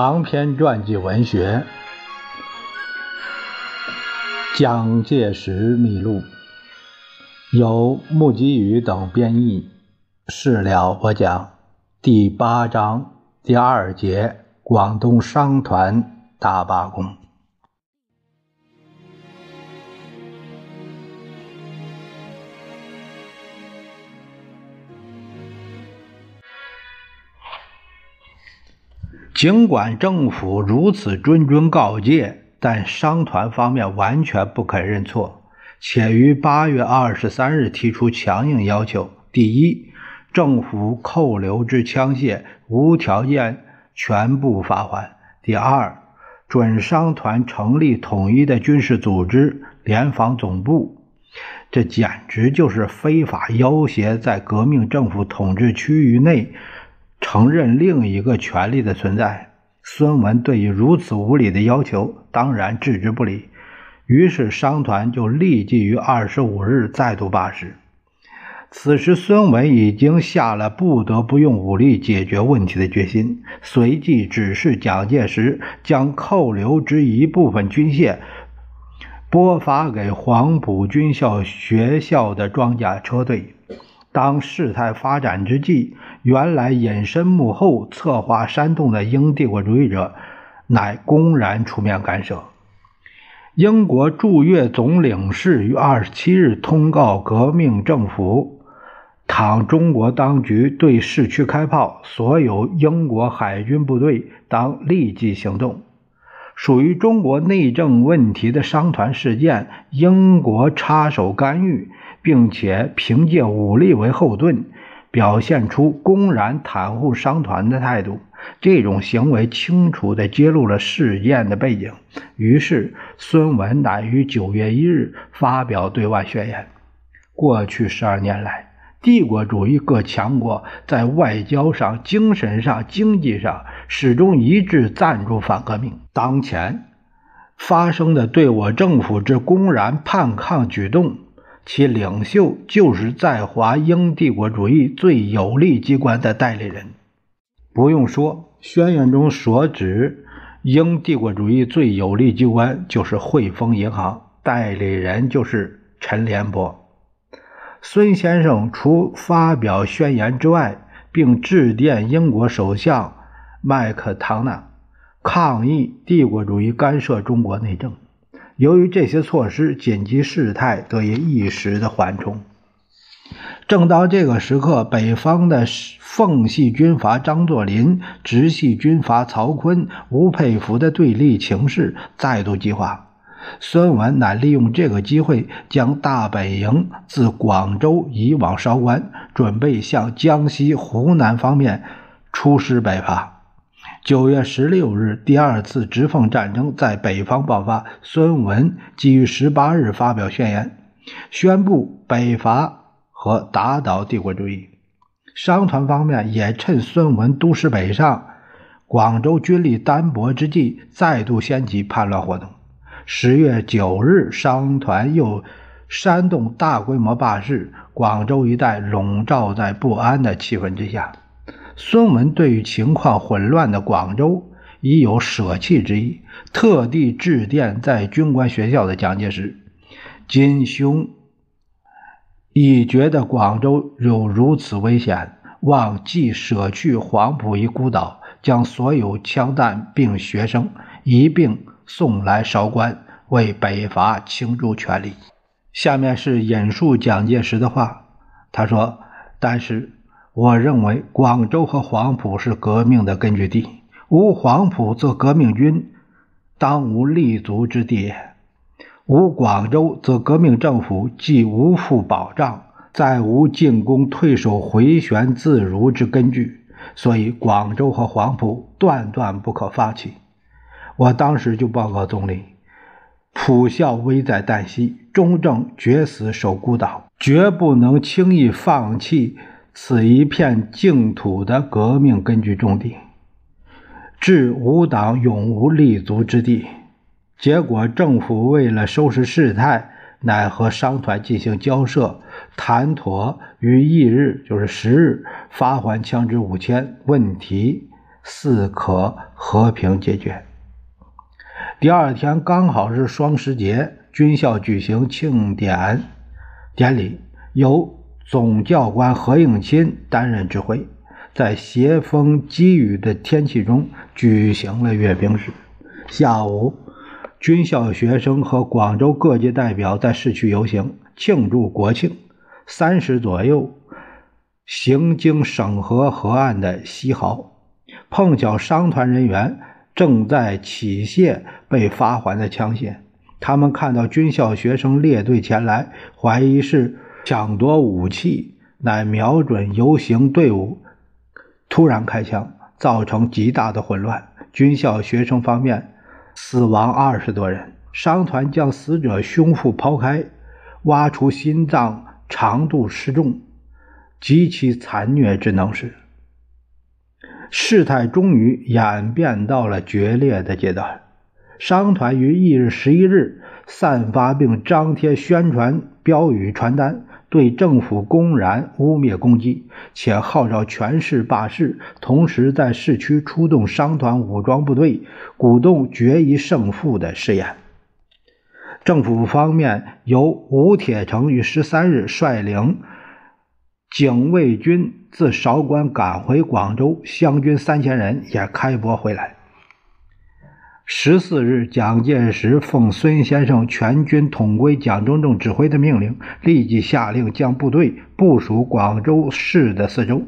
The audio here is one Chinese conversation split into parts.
长篇传记文学《蒋介石秘录》，由穆吉宇等编译。事了我讲第八章第二节：广东商团大罢工。尽管政府如此谆谆告诫，但商团方面完全不肯认错，且于八月二十三日提出强硬要求：第一，政府扣留之枪械无条件全部发还；第二，准商团成立统一的军事组织——联防总部。这简直就是非法要挟，在革命政府统治区域内。承认另一个权利的存在，孙文对于如此无理的要求，当然置之不理。于是商团就立即于二十五日再度罢市。此时孙文已经下了不得不用武力解决问题的决心，随即指示蒋介石将扣留之一部分军械拨发给黄埔军校学校的装甲车队。当事态发展之际，原来隐身幕后策划煽动的英帝国主义者，乃公然出面干涉。英国驻越总领事于二十七日通告革命政府：倘中国当局对市区开炮，所有英国海军部队当立即行动。属于中国内政问题的商团事件，英国插手干预。并且凭借武力为后盾，表现出公然袒护商团的态度。这种行为清楚地揭露了事件的背景。于是，孙文乃于九月一日发表对外宣言：过去十二年来，帝国主义各强国在外交上、精神上、经济上始终一致赞助反革命。当前发生的对我政府之公然叛抗举动。其领袖就是在华英帝国主义最有力机关的代理人。不用说，宣言中所指英帝国主义最有力机关就是汇丰银行，代理人就是陈联博。孙先生除发表宣言之外，并致电英国首相麦克唐纳，抗议帝国主义干涉中国内政。由于这些措施，紧急事态得以一时的缓冲。正当这个时刻，北方的奉系军阀张作霖、直系军阀曹锟、吴佩孚的对立情势再度激化。孙文乃利用这个机会，将大本营自广州移往韶关，准备向江西、湖南方面出师北伐。九月十六日，第二次直奉战争在北方爆发。孙文基于十八日发表宣言，宣布北伐和打倒帝国主义。商团方面也趁孙文督师北上，广州军力单薄之际，再度掀起叛乱活动。十月九日，商团又煽动大规模罢市，广州一带笼罩在不安的气氛之下。孙文对于情况混乱的广州已有舍弃之意，特地致电在军官学校的蒋介石：“今兄已觉得广州有如此危险，望即舍去黄埔一孤岛，将所有枪弹并学生一并送来韶关，为北伐倾注全力。”下面是引述蒋介石的话，他说：“但是。”我认为广州和黄埔是革命的根据地，无黄埔则革命军当无立足之地；无广州则革命政府既无复保障，再无进攻退守回旋自如之根据。所以广州和黄埔断断不可放弃。我当时就报告总理：普校危在旦夕，中正决死守孤岛，绝不能轻易放弃。此一片净土的革命根据重地，致无党永无立足之地。结果，政府为了收拾事态，乃和商团进行交涉，谈妥于翌日，就是十日，发还枪支五千，问题似可和平解决。第二天刚好是双十节，军校举行庆典典礼，由总教官何应钦担任指挥，在斜风积雨的天气中举行了阅兵式。下午，军校学生和广州各界代表在市区游行，庆祝国庆。三时左右。行经省河河岸的西濠，碰巧商团人员正在起卸被发还的枪械。他们看到军校学生列队前来，怀疑是抢夺武器，乃瞄准游行队伍，突然开枪，造成极大的混乱。军校学生方面死亡二十多人。商团将死者胸腹剖开，挖出心脏长度示众。极其残虐之能事，事态终于演变到了决裂的阶段。商团于翌日十一日散发并张贴宣传标语传单，对政府公然污蔑攻击，且号召全市罢市，同时在市区出动商团武装部队，鼓动决一胜负的誓言。政府方面由吴铁城于十三日率领。警卫军自韶关赶回广州，湘军三千人也开拨回来。十四日，蒋介石奉孙先生全军统归蒋中正指挥的命令，立即下令将部队部署广州市的四周。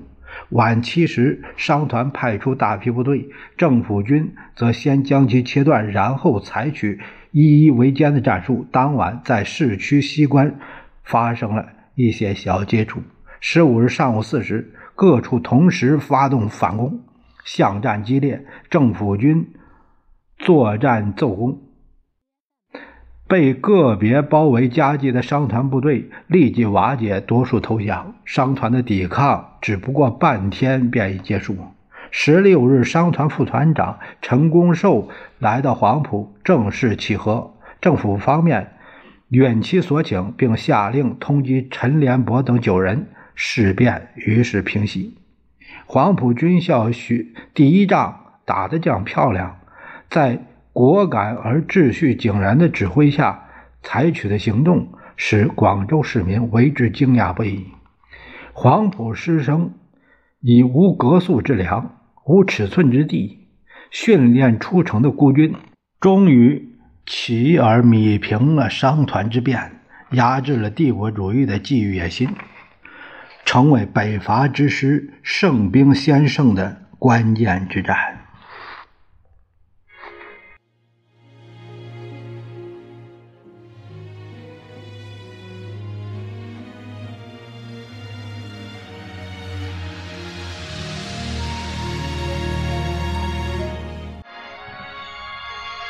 晚七时，商团派出大批部队，政府军则先将其切断，然后采取一一围歼的战术。当晚，在市区西关发生了一些小接触。十五日上午四时，各处同时发动反攻，巷战激烈，政府军作战奏功，被个别包围夹击的商团部队立即瓦解，多数投降。商团的抵抗只不过半天便已结束。十六日，商团副团长陈公寿来到黄埔，正式契合。政府方面允其所请，并下令通缉陈连伯等九人。事变于是平息。黄埔军校许第一仗打得将漂亮，在果敢而秩序井然的指挥下采取的行动，使广州市民为之惊讶不已。黄埔师生以无格宿之良、无尺寸之地训练出城的孤军，终于起而弭平了商团之变，压制了帝国主义的觊觎野心。成为北伐之师胜兵先胜的关键之战。